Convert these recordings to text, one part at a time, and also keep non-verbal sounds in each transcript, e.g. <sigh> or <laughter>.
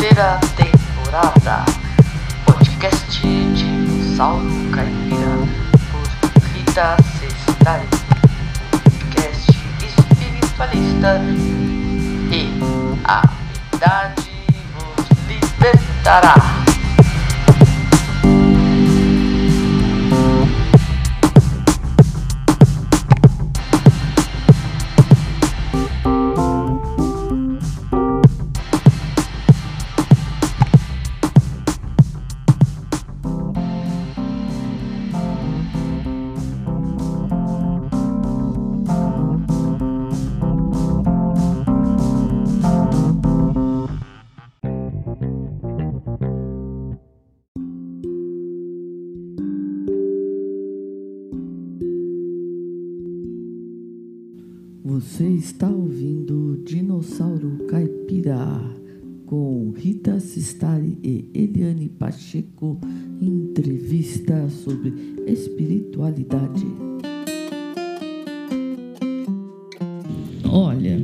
terceira temporada. Podcast Dinossauro Caipira por Rita Sestari. Podcast espiritualista e a verdade vos libertará. Está ouvindo Dinossauro Caipira com Rita Sistari e Eliane Pacheco entrevista sobre espiritualidade. Olha,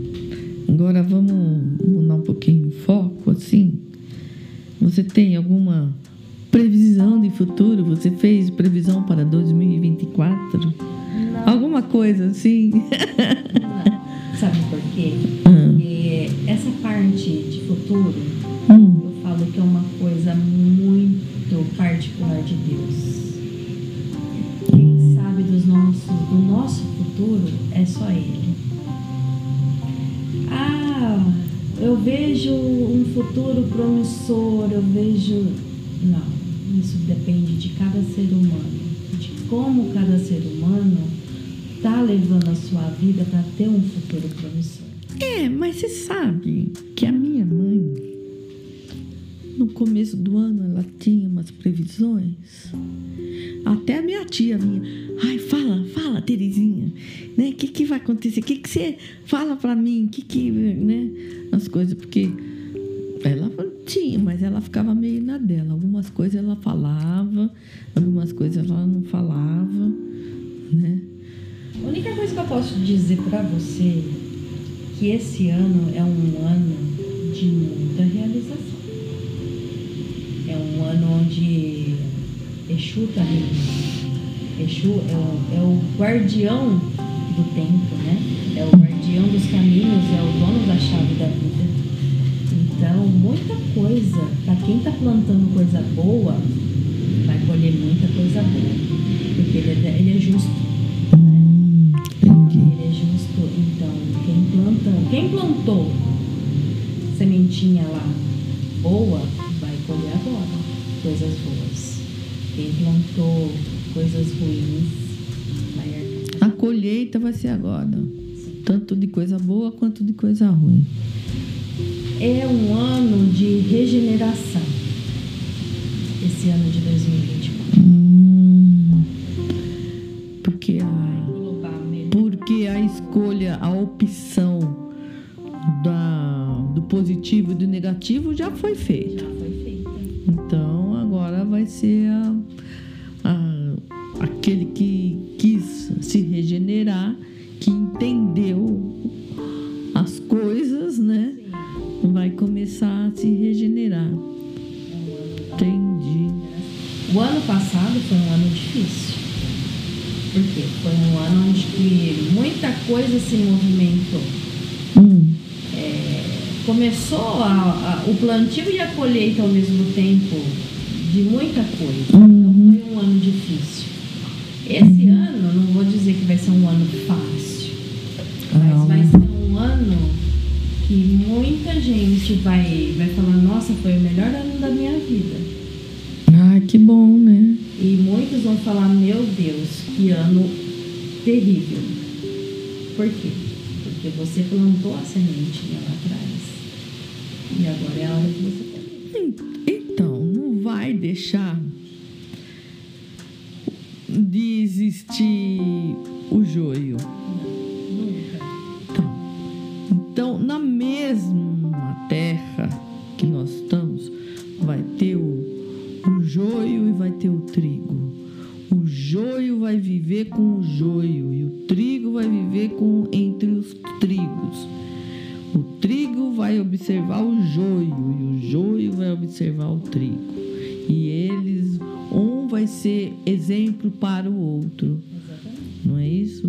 agora vamos mudar um pouquinho o foco assim. Você tem alguma previsão de futuro? Você fez previsão para 2024? Alguma coisa assim? Sabe por quê? Hum. Porque essa parte de futuro, Hum. eu falo que é uma coisa muito particular de Deus. Quem sabe dos nossos, do nosso futuro é só Ele. Ah, eu vejo um futuro promissor, eu vejo. Não, isso depende de cada ser humano, de como cada ser humano está levando a sua vida para ter um futuro promissor. É, mas você sabe que a minha mãe, no começo do ano, ela tinha umas previsões. Até a minha tia vinha. Ai, fala, fala, Terezinha. Né? O que, que vai acontecer? O que, que você fala pra mim? Que, que. Né? As coisas, porque ela tinha, mas ela ficava meio na dela. Algumas coisas ela falava, algumas coisas ela não falava, né? A única coisa que eu posso dizer para você que esse ano é um ano de muita realização. É um ano onde Exu está reinando. Exu é o, é o guardião do tempo, né? É o guardião dos caminhos, é o dono da chave da vida. Então, muita coisa, para quem está plantando coisa boa, vai colher muita coisa boa. Porque ele é, ele é justo. Quem plantou sementinha lá boa, vai colher agora coisas boas. Quem plantou coisas ruins, vai arcar. A colheita vai ser agora. Tanto de coisa boa quanto de coisa ruim. É um ano de regeneração. Esse ano de 2024. Hum, porque a, porque a escolha, a opção da, do positivo e do negativo já foi feita. Já foi feita. Então agora vai ser a, a- aquele que quis se regenerar, que entendeu as coisas, né? Sim, Vai começar a se regenerar. é Entendi. O ano passado foi um ano difícil. Por quê? Foi um ano onde que muita coisa se movimentou. Hum, É, começou a- a- o plantio e a colheita ao mesmo tempo de muita coisa. Uhum. Então foi um ano difícil. Esse ano, não vou dizer que vai ser um ano fácil, mas Ah, vai ser um ano que muita gente vai, vai falar: Nossa, foi o melhor ano da minha vida. ah, que bom, né? E muitos vão falar: Meu Deus, que ano terrível. Por quê? Porque você plantou a sementinha lá atrás. E agora é a hora que você colhe. Então, não vai deixar de existir o joio. Vai observar o joio e o joio vai observar o trigo. E eles, um vai ser exemplo para o outro. Exatamente. Não é isso?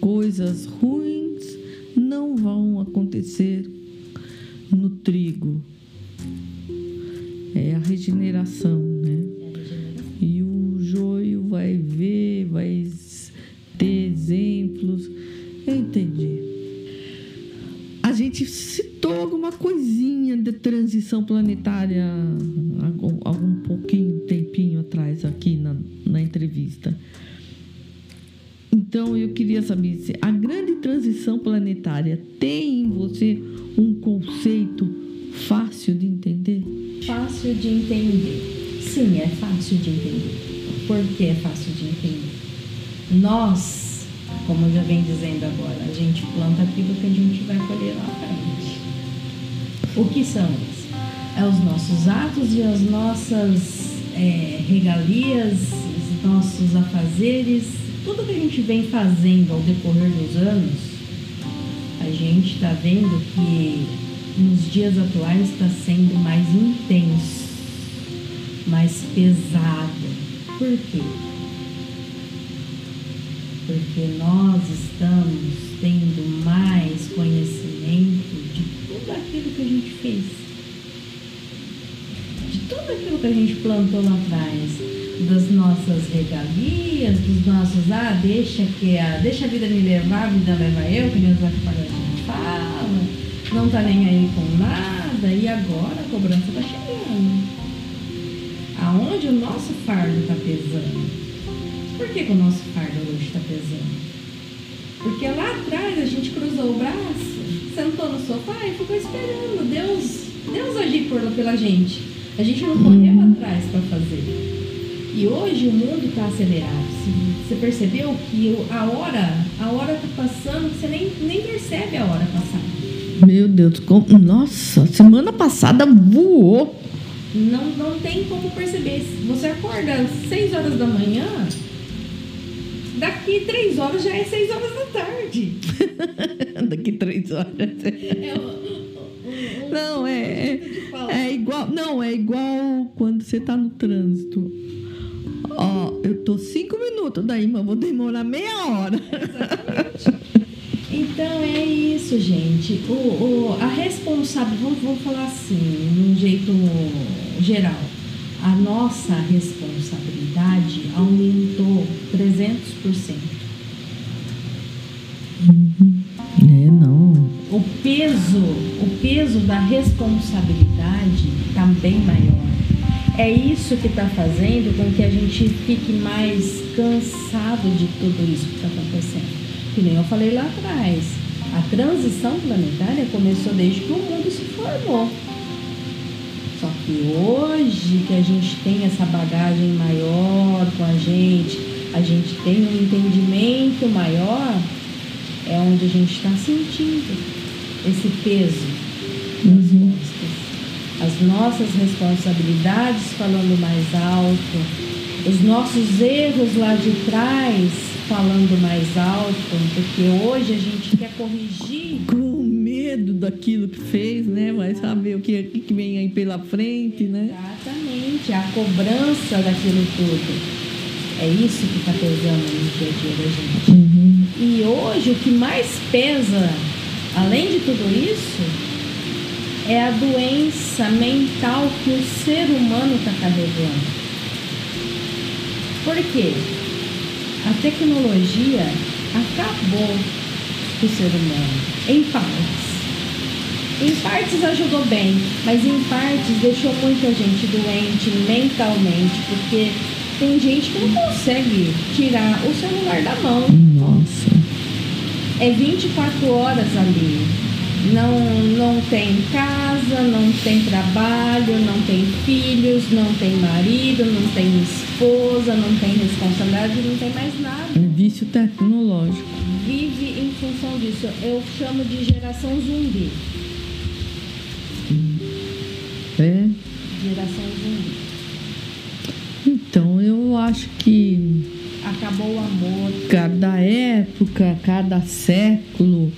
Coisas ruins não vão acontecer no trigo. É a regeneração, né? Vem fazendo ao decorrer dos anos, a gente está vendo que nos dias atuais está sendo nossos, ah, deixa que a, deixa a vida me levar, a vida leva eu, que Deus vai gente fala, não tá nem aí com nada, e agora a cobrança tá chegando. Aonde o nosso fardo tá pesando? Por que, que o nosso fardo hoje está pesando? Porque lá atrás a gente cruzou o braço, sentou no sofá e ficou esperando Deus, Deus agir por, pela gente. A gente não correu atrás para fazer. E hoje o mundo está acelerado. Você- percebeu que a hora, a hora tá passando, você nem, nem percebe a hora passar. Meu Deus, como... nossa, semana passada voou. Não, não tem como perceber. Você acorda às 6 horas da manhã, daqui 3 horas já é 6 horas da tarde. <laughs> Daqui três horas. É Não, é, é igual. Não, é igual quando você tá no trânsito. Ó, eu tô cinco minutos daí, mas vou demorar meia hora. Então é isso, gente. O, o, a responsabilidade, vamos, vamos falar assim, num jeito geral. A nossa responsabilidade aumentou 300%. É, não. O peso, o peso da responsabilidade está bem maior. É isso que está fazendo com que a gente fique mais cansado de tudo isso que está acontecendo. Que nem eu falei lá atrás. A transição planetária começou desde que o mundo se formou. Só que hoje que a gente tem essa bagagem maior com a gente, a gente tem um entendimento maior, é onde a gente está sentindo esse peso Uhum. As nossas responsabilidades falando mais alto, os nossos erros lá de trás falando mais alto, porque hoje a gente quer corrigir Com medo daquilo que fez, né? Vai saber o que, o que vem aí pela frente, né? exatamente a cobrança daquilo tudo. É isso que está pesando no dia a dia da gente. Uhum. E hoje o que mais pesa, além de tudo isso, é a doença mental que o ser humano está carregando. Por quê? A tecnologia acabou com o ser humano, em partes. Em partes ajudou bem, mas em partes deixou muita gente doente mentalmente, porque tem gente que não consegue tirar o celular da mão. Nossa. É 24 horas ali. Não, não tem casa, não tem trabalho, não tem filhos, não tem marido, não tem esposa, não tem responsabilidade, não tem mais nada. É vício tecnológico. Vive em função disso. Eu chamo de geração zumbi. É. Geração zumbi. Então eu acho que Acabou o amor. cada época, cada século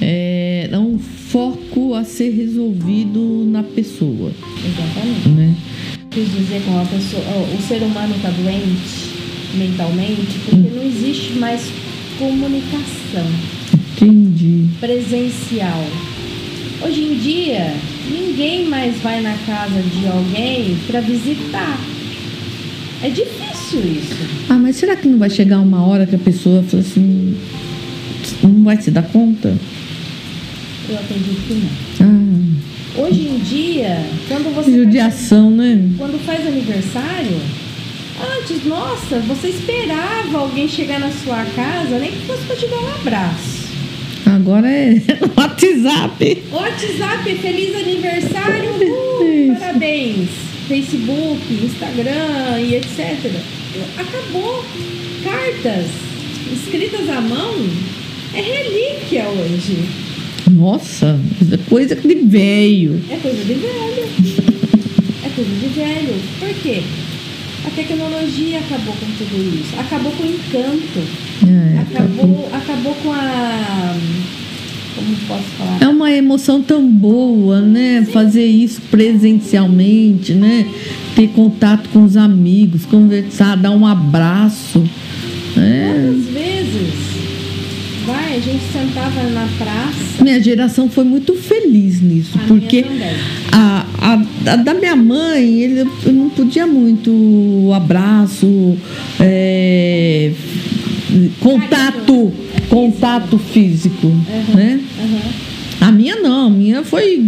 é um foco a ser resolvido na pessoa, Exatamente. né? Quis dizer com a pessoa, o ser humano está doente mentalmente porque não existe mais comunicação Entendi. presencial. Hoje em dia, ninguém mais vai na casa de alguém para visitar. É difícil isso. Ah, mas será que não vai chegar uma hora que a pessoa fala assim, não vai se dar conta? Eu acredito que não. Ah, Hoje em dia, quando você judiação, né? quando faz aniversário, antes, nossa, você esperava alguém chegar na sua casa, nem que fosse para te dar um abraço. Agora é <laughs> WhatsApp. WhatsApp, feliz aniversário, uh, parabéns. Facebook, Instagram e etc. Acabou. Cartas escritas à mão é relíquia hoje. Nossa, é coisa de velho. É coisa de velho. É coisa de velho. Por quê? A tecnologia acabou com tudo isso. Acabou com o encanto. É, Acabou, acabou com a. Como posso falar? É uma emoção tão boa, né? Fazer isso presencialmente, né? Ter contato com os amigos, conversar, dar um abraço. É. Quantas vezes? Vai, a gente sentava na praça. Minha geração foi muito feliz nisso, A porque a, a, a da minha mãe, ele eu não podia muito abraço, é, contato, contato físico, né? Aham. A minha não, a minha foi.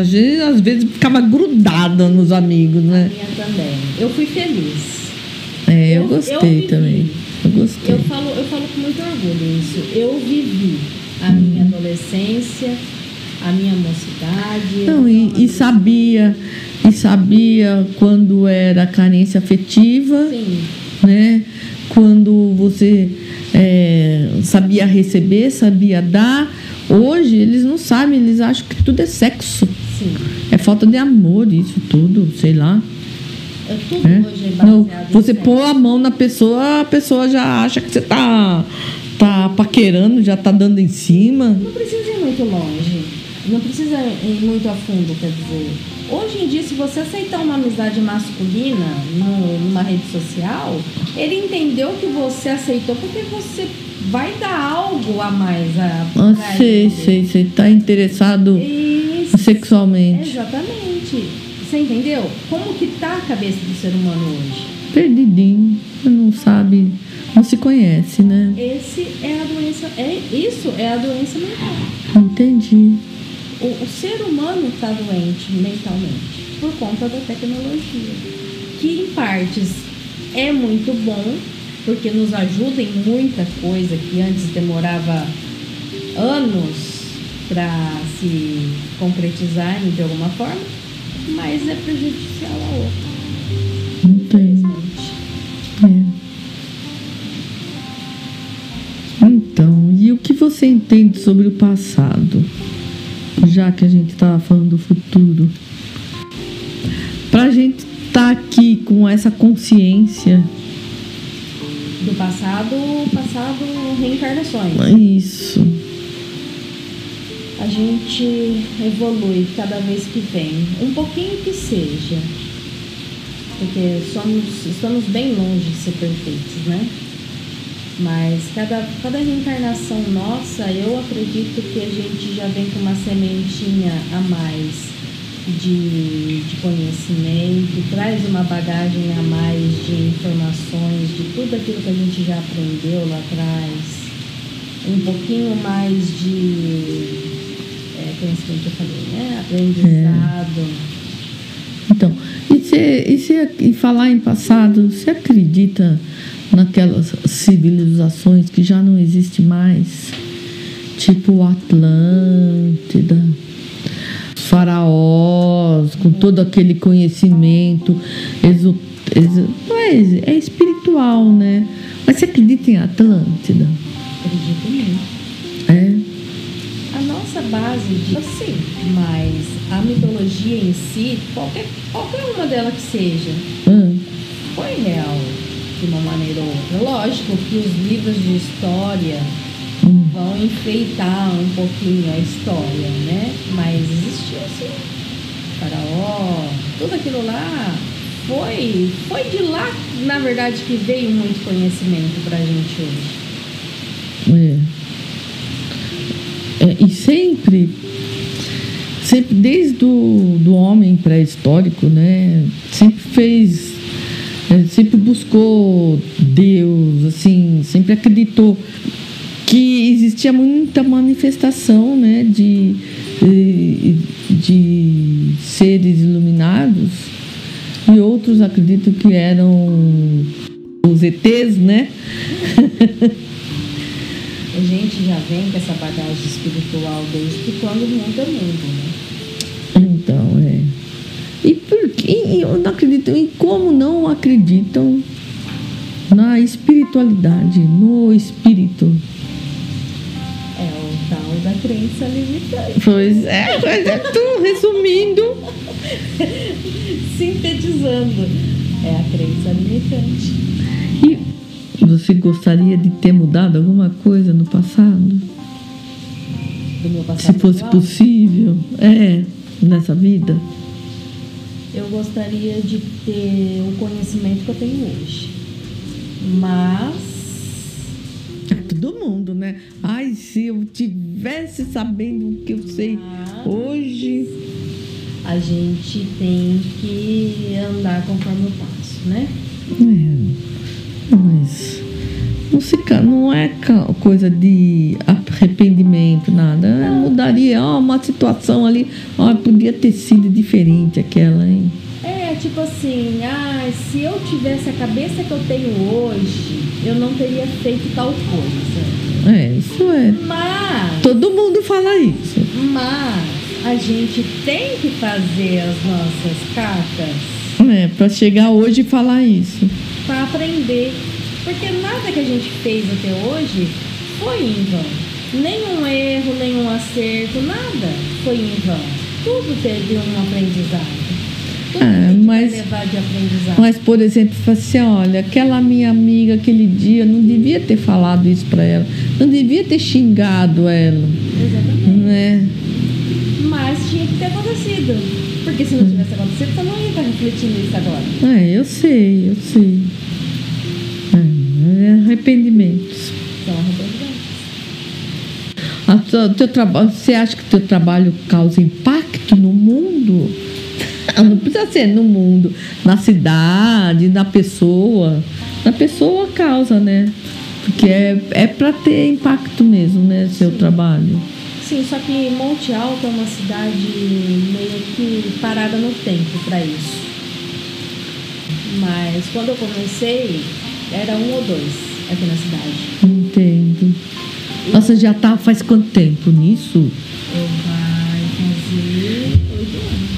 Às vezes, às vezes ficava grudada nos amigos, né? Minha também. Eu fui feliz. É, eu Eu- eu gostei vivi. também. Eu gostei. Eu falo, eu falo com muito orgulho isso. Eu vivi a minha adolescência, a minha mocidade. Não, e, e sabia, e sabia quando era carência afetiva, Sim, né? Quando você é, sabia receber, sabia dar. Hoje eles não sabem, eles acham que tudo é sexo. sim. É falta de amor, isso tudo, sei lá. Eu, tudo né? hoje é Não, você pôr a mão na pessoa, a pessoa já acha que você tá, tá paquerando, já tá dando em cima. Não precisa ir muito longe. Não precisa ir muito a fundo, quer dizer. Hoje em dia, se você aceitar uma amizade masculina no- numa rede social, ele entendeu que você aceitou porque você vai dar algo a mais a Ah, sei, ele. sei, sei. Tá interessado Isso. sexualmente. Exatamente. Você entendeu? Como que tá a cabeça do ser humano hoje? Perdidinho, não sabe, não se conhece, né? Esse é a doença, é isso é a doença mental. Entendi. O, o ser humano está doente mentalmente por conta da tecnologia, que em partes é muito bom, porque nos ajuda em muita coisa que antes demorava anos para se concretizar de alguma forma, mas é prejudicial a outra, infelizmente. É. Então, e o que você entende sobre o passado? Já que a gente estava falando do futuro. Para a gente estar aqui com essa consciência, Do passado, passado reencarnações. isso. A gente evolui cada vez que vem, um pouquinho que seja, porque somos, estamos bem longe de ser perfeitos, né? Mas cada, cada reencarnação nossa, eu acredito que a gente já vem com uma sementinha a mais de, de conhecimento, traz uma bagagem a mais de informações, de tudo aquilo que a gente já aprendeu lá atrás um pouquinho mais de conhecimento que eu falei, né? Aprendizado. Então, e, cê, e, cê, e falar em passado, você acredita naquelas civilizações que já não existem mais? Tipo Atlântida, faraós, com todo aquele conhecimento exo, exo, não é, é espiritual, né? Mas você acredita em Atlântida? Acredito muito. Nossa base de sim, mas a mitologia em si, qualquer, qualquer uma dela que seja, Hã? foi real de uma maneira ou outra. Lógico que os livros de história Hum. vão enfeitar um pouquinho a história, né? Mas existiu sim. Faraó, tudo aquilo lá foi, foi de lá, na verdade, que veio muito conhecimento pra gente hoje. É. É, e sempre, sempre desde o do homem pré-histórico, né? Sempre fez, é, sempre buscou Deus, assim, sempre acreditou que existia muita manifestação, né? De, de, seres iluminados e outros acreditam que eram os ETs, né? <laughs> A gente já vem com essa bagagem espiritual desde quando o mundo é mundo, né? Então, é. E por que eu não acredito? E como não acreditam na espiritualidade, no espírito? É o tal da crença limitante. Pois é, mas é tu resumindo. <laughs> Sintetizando, é a crença limitante. E você gostaria de ter mudado alguma coisa no passado? Do meu passado Se fosse atual. possível? É, nessa vida? Eu gostaria de ter o conhecimento que eu tenho hoje. Mas É todo mundo, né? Ai, se eu tivesse sabendo o que eu sei Ah. hoje. a gente tem que andar conforme o passo, né? É, mas não, se, não é coisa de arrependimento, nada. É, mudaria ó, uma situação ali. Ó, podia ter sido diferente aquela, hein? É, tipo assim, ah, se eu tivesse a cabeça que eu tenho hoje, eu não teria feito tal coisa. É, isso é. Mas, Todo mundo fala isso. mas a gente tem que fazer as nossas cartas É, pra chegar hoje e falar isso. para aprender. Porque nada que a gente fez até hoje foi em vão. Nenhum erro, nenhum acerto, nada foi em vão. Tudo teve um aprendizado. Tudo Ah, vai mas- levar de aprendizado. Mas, por exemplo, assim, olha, aquela minha amiga aquele dia, não devia ter falado isso pra ela. Não devia ter xingado ela, Exatamente. né? Mas tinha que ter acontecido. Porque se não tivesse acontecido, você não ia estar refletindo isso agora. É, eu sei, eu sei. Arrependimentos. São arrependimentos. A tua- teu trabalho, você acha que teu trabalho causa impacto no mundo? Não precisa ser no mundo, na cidade, na pessoa. Na pessoa causa, né? Porque é, é para ter impacto mesmo, né? Seu trabalho. Sim, só que Monte Alto é uma cidade meio que parada no tempo para isso. Mas quando eu comecei, era um ou dois aqui na cidade. Entendo. Nossa, já tá faz quanto tempo nisso? Eu vai fazer oito anos.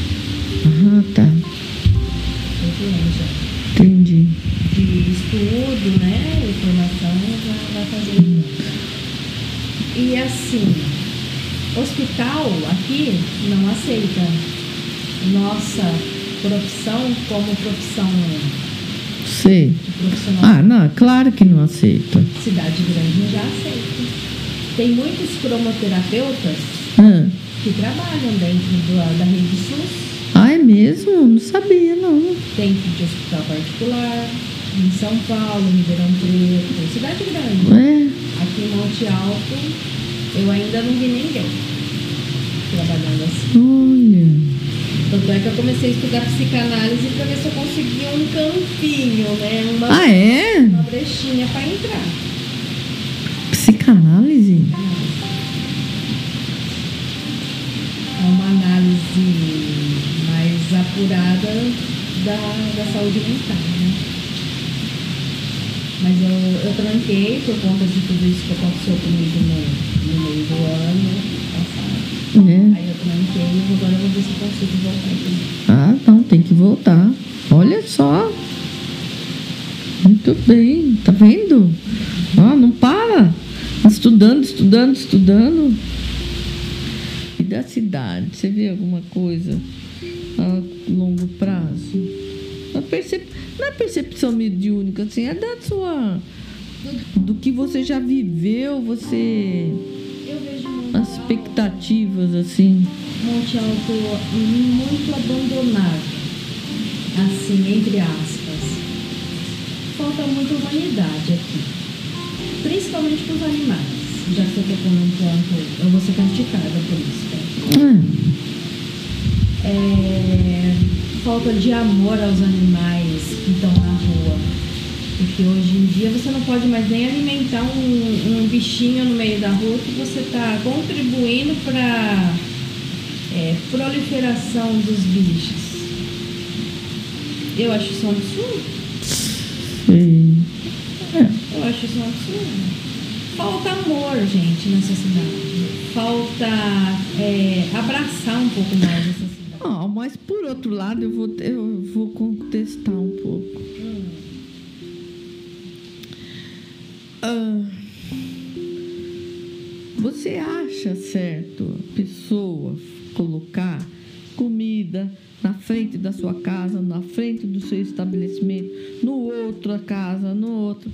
Ah, tá. Oito anos já. Entendi. De estudo, né? E formação já vai fazer oito anos. E assim, hospital aqui não aceita nossa profissão como profissão Sei. Ah, não, claro que não aceita. Cidade grande já aceita. Tem muitos cromoterapeutas Ah, que trabalham dentro do- da rede SUS, ah, é mesmo? Não sabia, não. dentro de hospital particular, em São Paulo, Ribeirão Preto, cidade grande. É. Aqui em Monte Alto, eu ainda não vi ninguém trabalhando assim. Olha. Tanto é que eu comecei a estudar psicanálise para ver se eu conseguia um campinho, né? Uma, Ah, é? uma brechinha para entrar. Psicanálise? É uma análise mais apurada da, da saúde mental, né? Mas eu, eu tranquei por conta de tudo isso que aconteceu comigo no, no meio do ano passado. É. Aí voltar. Ah, não, tem que voltar. Olha só. Muito bem, tá vendo? Ó, não para. Estudando, estudando, estudando. E da cidade, você vê alguma coisa a longo prazo? A percep... Não é percepção mediúnica, assim, é da sua do que você já viveu, você. Expectativas, assim. Monte Alto muito abandonado, assim, entre aspas. Falta muita humanidade aqui, principalmente para os animais. Já que eu um ponto, eu vou ser criticada por isso. tá? Hum, É, falta de amor aos animais que estão na rua. Porque hoje em dia você não pode mais nem alimentar um, um bichinho no meio da rua que você está contribuindo para é, proliferação dos bichos. Eu acho isso um absurdo. sei. Eu acho isso um absurdo. Falta amor, gente, nessa cidade. Falta é, abraçar um pouco mais essa cidade. Ah, mas por outro lado, eu vou, eu vou contestar um pouco. Ah, você acha certo pessoa colocar comida na frente da sua casa, na frente do seu estabelecimento, no outra casa, no outro?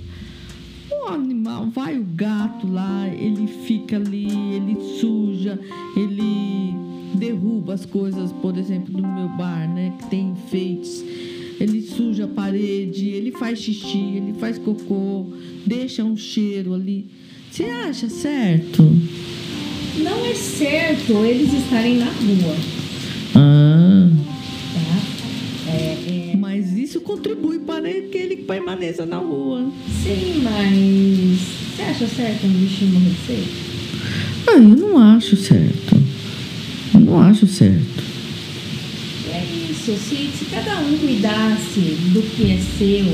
O animal, vai o gato lá, ele fica ali, ele suja, ele derruba as coisas, por exemplo, do meu bar, né, que tem enfeites. Ele suja a parede, ele faz xixi, ele faz cocô, deixa um cheiro ali. Você acha certo? Não é certo eles estarem na rua, Ah, tá? É, é, mas isso contribui para que ele permaneça na rua. sim, mas você acha certo um bichinho morrer de sede? Ah, eu não acho certo. Eu não acho certo. Se, cada um cuidasse do que é seu,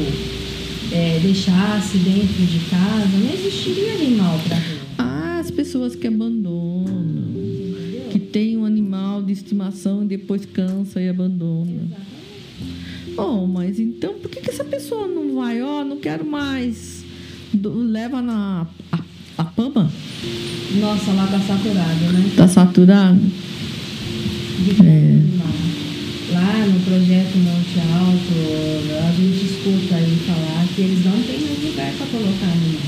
é, deixasse dentro de casa, não existiria animal para. Ah, as pessoas que abandonam, Entendeu? que tem um animal de estimação e depois cansa e abandona. Exatamente. Bom, mas então por que, que essa pessoa não vai? Ó, não quero mais. Do- leva na a, a pama? Nossa, lá tá saturado, né? Tá saturado? De É. Lá no projeto Monte Alto, a gente escuta aí falar que eles não têm mais lugar para colocar animal.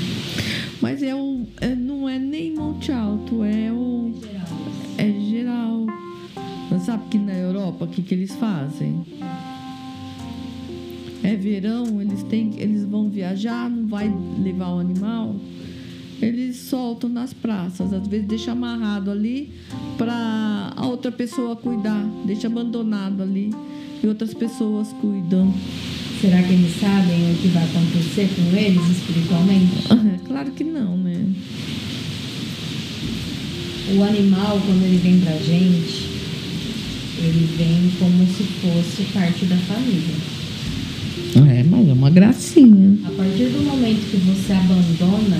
Mas é o. é- não é nem Monte Alto, é o. É geral. Mas sabe que na Europa o que, que eles fazem? É verão, eles têm, eles vão viajar, não vai levar o animal. Eles soltam nas praças, às vezes deixa amarrado ali para a outra pessoa cuidar, deixa abandonado ali e outras pessoas cuidam. Será que eles sabem o que vai acontecer com eles espiritualmente? Claro que não, né? O animal, quando ele vem pra gente, ele vem como se fosse parte da família. É, mas é uma gracinha. A partir do momento que você abandona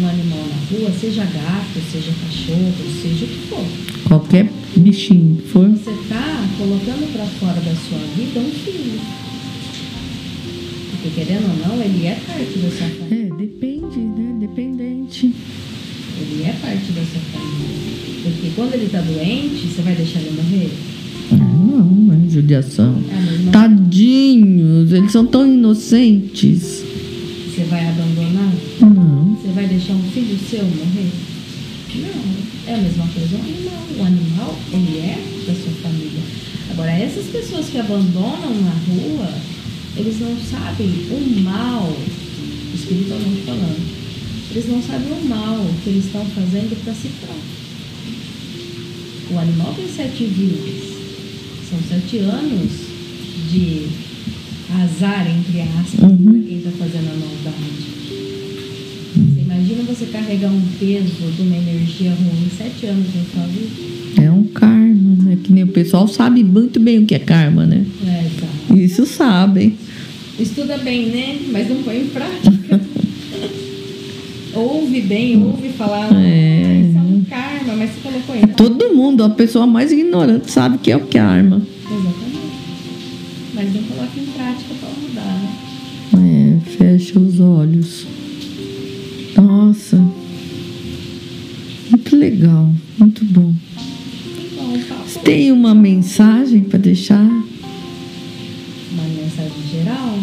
um animal na rua, seja gato, seja cachorro, seja o que for, Qualquer bichinho que for. você está colocando para fora da sua vida um filho. Porque querendo ou não, ele é parte da sua família. É, depende, né? Dependente. Ele é parte da sua família. Porque quando ele está doente, você vai deixar ele morrer? Ah, Não, é judiação. É Tadinhos, eles são tão inocentes. Você vai abandonar? Não. Você vai deixar um filho seu morrer? Não. É a mesma coisa um animal. O animal, ele é da sua família. Agora, essas pessoas que abandonam na rua, eles não sabem o mal, espiritualmente falando. Eles não sabem o mal que eles estão fazendo para si próprio. O animal tem sete vidas. São sete anos de azar, entre aspas, Uhum. para quem está fazendo a maldade. Imagina você carregar um peso de uma energia ruim sete anos na sua vida? É um karma, né? Que nem o pessoal sabe muito bem o que é karma, né? É, tá. Isso sabem. Estuda bem, né? Mas não põe em prática. <laughs> ouve bem, ouve falar. É. Ah, isso é um karma, mas você colocou ainda. Todo mundo, a pessoa mais ignorante, sabe que é o karma. Exatamente. Mas não coloca em prática para mudar, né? É, fecha os olhos. Nossa. Muito legal, muito bom. Você tem uma mensagem para deixar? Uma mensagem geral.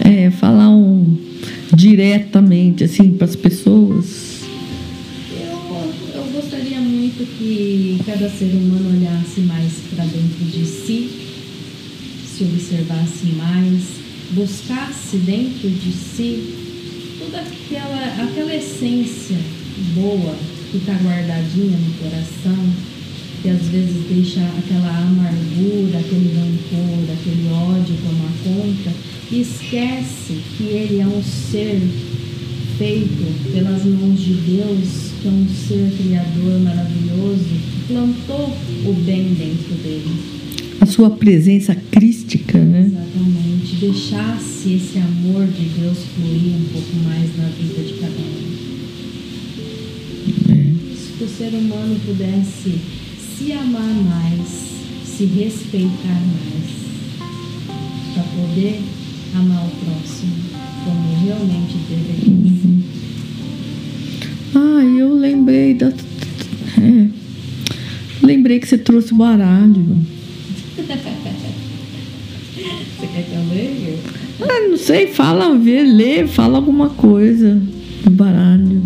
É, falar um. diretamente assim para as pessoas? Eu, eu gostaria muito que cada ser humano olhasse mais para dentro de si, se observasse mais, buscasse dentro de si toda aquela, aquela essência boa que está guardadinha no coração, que às vezes deixa aquela amargura, aquele rancor, aquele ódio tomar conta, e esquece que ele é um ser feito pelas mãos de Deus, que é um ser criador maravilhoso, que plantou o bem dentro dele. A sua presença crística, né? Exatamente. Deixasse esse amor de Deus fluir um pouco mais na vida de cada um. É. Se o ser humano pudesse se amar mais, se respeitar mais, para poder amar o próximo como realmente deveria. Uhum. Ah, eu lembrei da. É. Lembrei que você trouxe o baralho. Você quer que eu leia? Ah, não sei, fala, vê, lê, fala alguma coisa do baralho.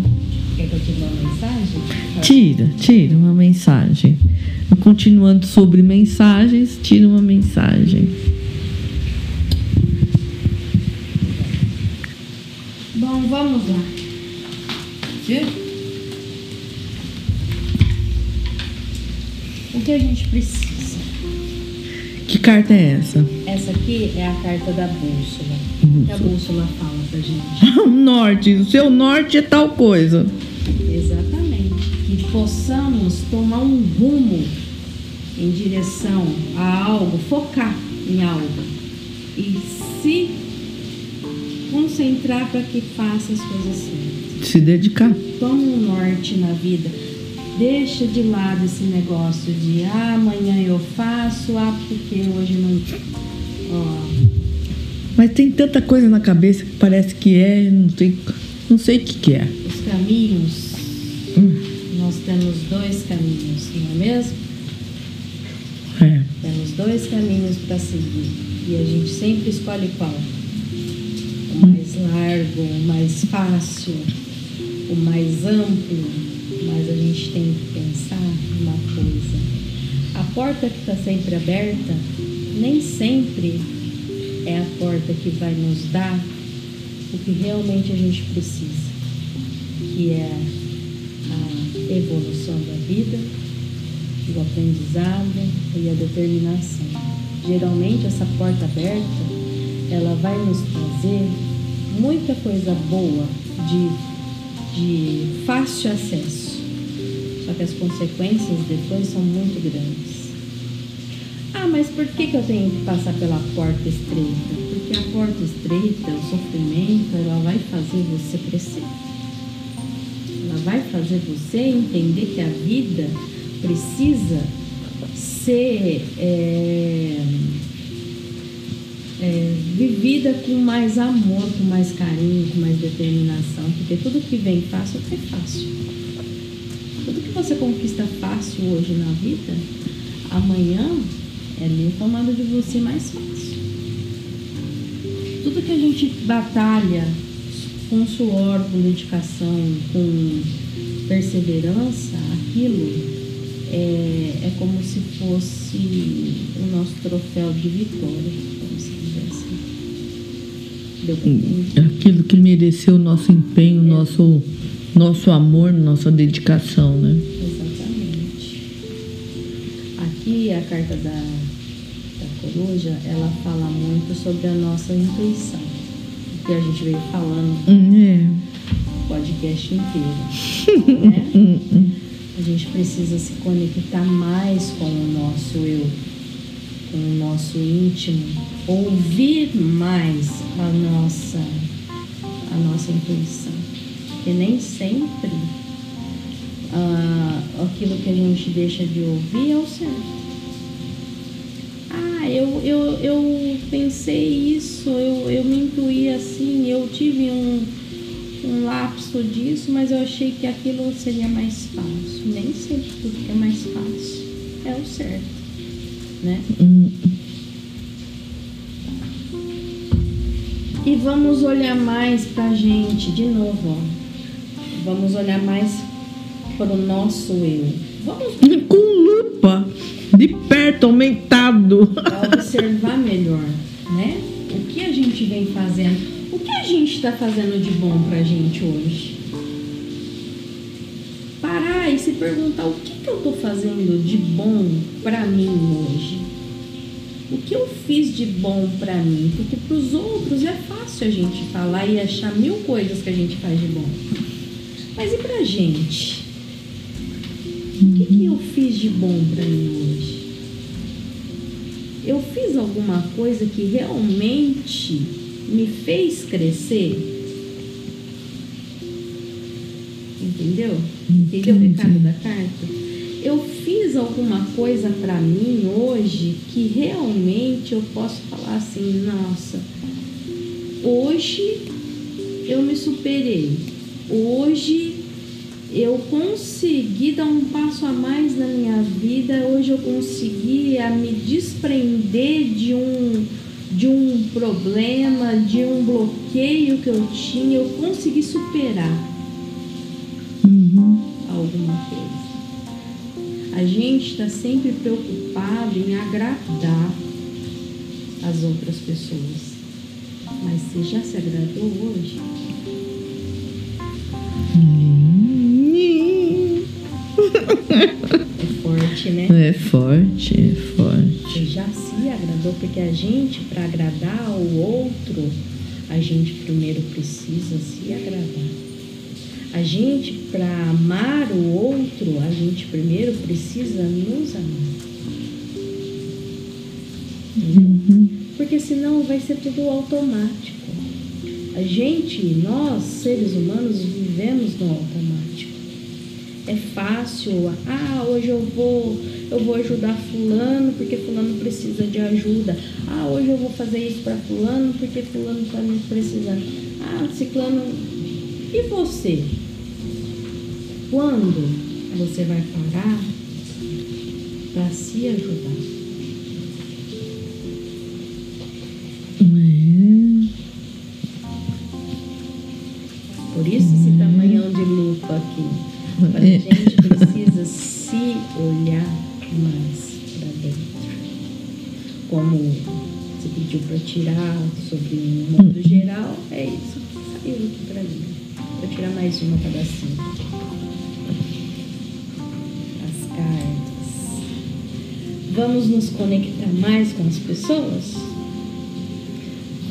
Quer que eu dê uma mensagem? Tira, tira uma mensagem. Continuando sobre mensagens, tira uma mensagem. Bom, vamos lá. O que a gente precisa? Que carta é essa? Essa aqui é a carta da bússola. O que a bússola fala pra gente? <laughs> O norte, o seu norte é tal coisa. Exatamente. Que possamos tomar um rumo em direção a algo, focar em algo e se concentrar para que faça as coisas certas. Se dedicar. Toma um norte na vida. Deixa de lado esse negócio de ah, amanhã eu faço, ah, porque hoje não. Mas tem tanta coisa na cabeça que parece que é, não sei, não sei o que, que é. os caminhos, Hum, nós temos dois caminhos, não é mesmo? é. Temos dois caminhos para seguir e a gente sempre escolhe qual? O mais largo, o mais fácil, o mais amplo, mas a gente tem que pensar uma coisa. A porta que está sempre aberta nem sempre é a porta que vai nos dar o que realmente a gente precisa, que é a evolução da vida, o aprendizado e a determinação. Geralmente essa porta aberta, ela vai nos trazer muita coisa boa de, de fácil acesso. Só que as consequências depois são muito grandes. Ah, mas por que, que eu tenho que passar pela porta estreita? Porque a porta estreita, o sofrimento, ela vai fazer você crescer. Ela vai fazer você entender que a vida precisa ser é, é, vivida com mais amor, com mais carinho, com mais determinação, porque tudo que vem fácil é fácil. Você conquista fácil hoje na vida, amanhã é meio tomado de você mais fácil. Tudo que a gente batalha com suor, com dedicação, com perseverança, aquilo é, é como se fosse o nosso troféu de vitória, dizer assim. Deu pra entender? Aquilo que mereceu o nosso empenho, nosso, nosso amor, nossa dedicação, né? Exatamente. Aqui a carta da, da coruja, ela fala muito sobre a nossa intuição. Que a gente veio falando É. o podcast inteiro. <laughs> né? A gente precisa se conectar mais com o nosso eu, com o nosso íntimo, ouvir mais a nossa, a nossa intuição. Porque nem sempre ah, aquilo que a gente deixa de ouvir é o certo. Ah, eu, eu, eu pensei isso, eu, eu me intuí assim, eu tive um, um lapso disso, mas eu achei que aquilo seria mais fácil. Nem sempre tudo que é mais fácil é o certo, né? E vamos olhar mais pra gente, de novo, ó. Vamos olhar mais pro nosso eu. Vamos <laughs> Com lupa, de perto, aumentado. pra observar melhor, né? O que a gente vem fazendo? O que a gente está fazendo de bom pra gente hoje? Parar e se perguntar o que, que eu tô fazendo de bom pra mim hoje? O que eu fiz de bom pra mim? Porque pros outros é fácil a gente falar e achar mil coisas que a gente faz de bom. Mas e pra gente? O que, que eu fiz de bom pra mim hoje? Eu fiz alguma coisa que realmente me fez crescer? Entendeu? Entendeu o recado da carta? Eu fiz alguma coisa pra mim hoje que realmente eu posso falar assim, nossa, hoje eu me superei. Hoje eu consegui dar um passo a mais na minha vida. Hoje eu consegui a me desprender de um de um problema, de um bloqueio que eu tinha. Eu consegui superar Uhum. alguma coisa. A gente está sempre preocupado em agradar as outras pessoas. Mas você já se agradou hoje? É forte, né? É forte, é forte. Você já se agradou? Porque a gente, para agradar o outro, a gente primeiro precisa se agradar. A gente, para amar o outro, a gente primeiro precisa nos amar. Entendeu? Porque senão vai ser tudo automático. A gente, nós, seres humanos, vivemos no automático. É fácil, ah, hoje eu vou, eu vou ajudar fulano porque fulano precisa de ajuda. Ah, hoje eu vou fazer isso para fulano porque fulano está me precisando. Ah, ciclano. E você? Quando você vai parar para se ajudar? Aqui. A É. gente precisa se olhar mais para dentro. Como você pediu para tirar sobre o mundo geral, é isso que saiu aqui para mim. Vou tirar mais uma pedacinho. As cartas. Vamos nos conectar mais com as pessoas?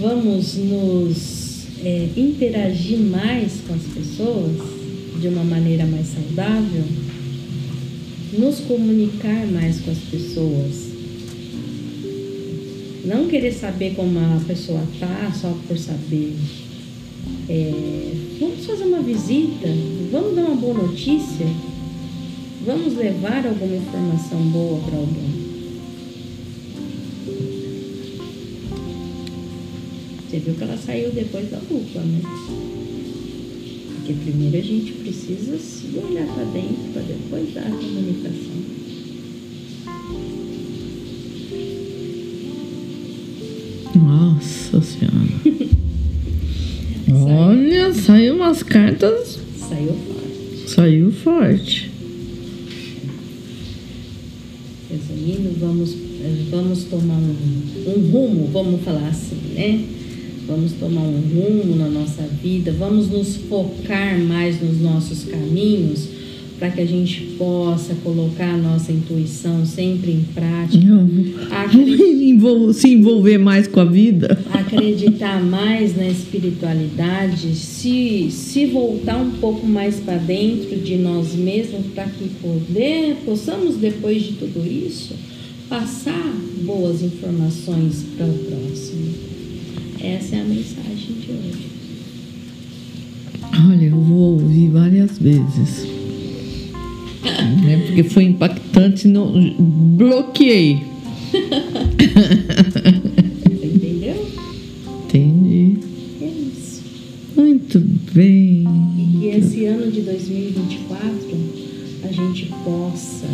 Vamos nos é, interagir mais com as pessoas de uma maneira mais saudável? Nos comunicar mais com as pessoas? Não querer saber como a pessoa tá só por saber. É, vamos fazer uma visita, vamos dar uma boa notícia, vamos levar alguma informação boa para alguém. Você viu que ela saiu depois da lupa, né? Porque primeiro a gente precisa se olhar para dentro para depois dar a comunicação. Nossa senhora. <laughs> Olha, saiu umas cartas, Saiu forte. saiu forte. Resumindo, vamos, vamos tomar um, um rumo, vamos falar assim, né? Vamos tomar um rumo na nossa vida, vamos nos focar mais nos nossos caminhos para que a gente possa colocar a nossa intuição sempre em prática. Acre- Vamos envol- se envolver mais com a vida. acreditar mais na espiritualidade, se, se voltar um pouco mais para dentro de nós mesmos, para que poder, possamos, depois de tudo isso, passar boas informações para o próximo. Essa é a mensagem de hoje. Olha, eu vou ouvir várias vezes. <laughs> É porque foi impactante, não, bloqueei. Entendeu? Entendi. É isso. Muito bem. E que esse ano de 2024 a gente possa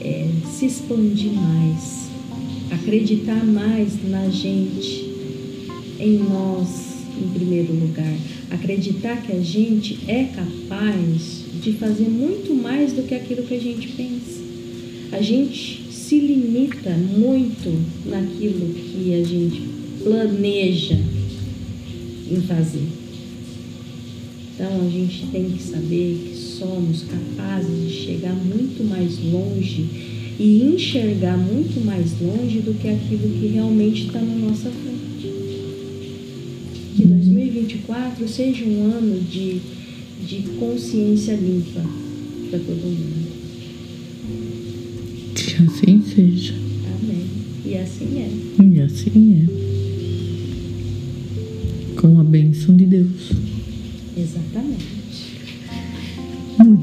é, se expandir mais, acreditar mais na gente, em nós, em primeiro lugar. Acreditar que a gente é capaz de fazer muito mais do que aquilo que a gente pensa. A gente se limita muito naquilo que a gente planeja em fazer. Então a gente tem que saber que somos capazes de chegar muito mais longe e enxergar muito mais longe do que aquilo que realmente está na nossa frente. Que 2024 seja um ano de, de consciência limpa para todo mundo. Que assim seja. Amém. E assim é. E assim é. Com a bênção de Deus. Exatamente.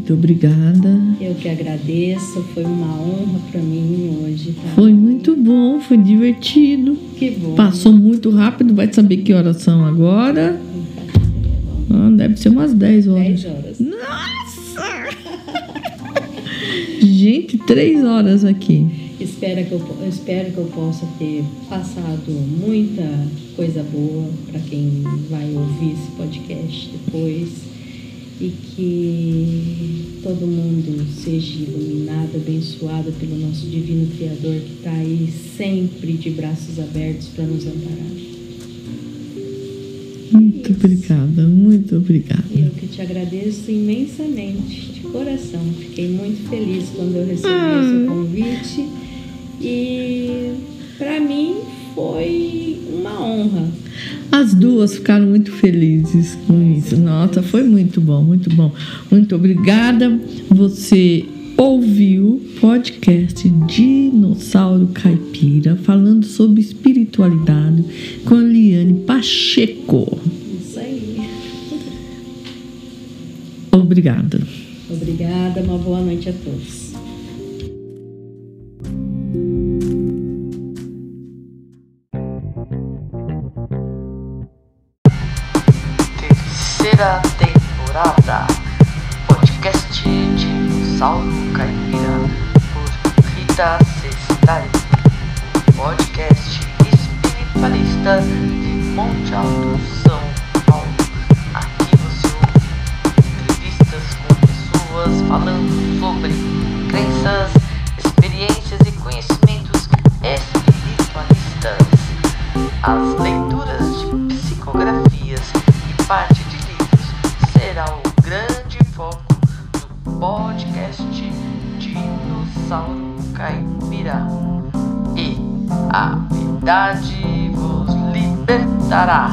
Muito obrigada. Eu que agradeço, foi uma honra para mim hoje. Tá? Foi muito bom, foi divertido. Que bom. Passou muito rápido, vai saber que horas são agora. Ah, deve ser umas 10 horas. 10 horas. Nossa! <laughs> Gente, 3 horas aqui. Espero que, eu, espero que eu possa ter passado muita coisa boa para quem vai ouvir esse podcast depois e que todo mundo seja iluminado, abençoado pelo nosso divino Criador que está aí sempre de braços abertos para nos amparar. Muito obrigada, muito obrigada. Eu que te agradeço imensamente, de coração. Fiquei muito feliz quando eu recebi Ah. esse convite e para mim foi uma honra. As duas ficaram muito felizes com isso. Nossa, foi muito bom, muito bom. Muito obrigada. Você ouviu o podcast Dinossauro Caipira falando sobre espiritualidade com a Liane Pacheco. Isso aí. Obrigada. Obrigada, uma boa noite a todos. Temporada. Podcast Dinossauro Caipira por Rita Cestari. Podcast espiritualista de Monte Alto, São Paulo. Aqui você ouve entrevistas com pessoas falando sobre crenças, experiências e conhecimentos espiritualistas. As leituras de psicografias e parte de será o grande foco do podcast Dinossauro Caipira. E a verdade vos libertará.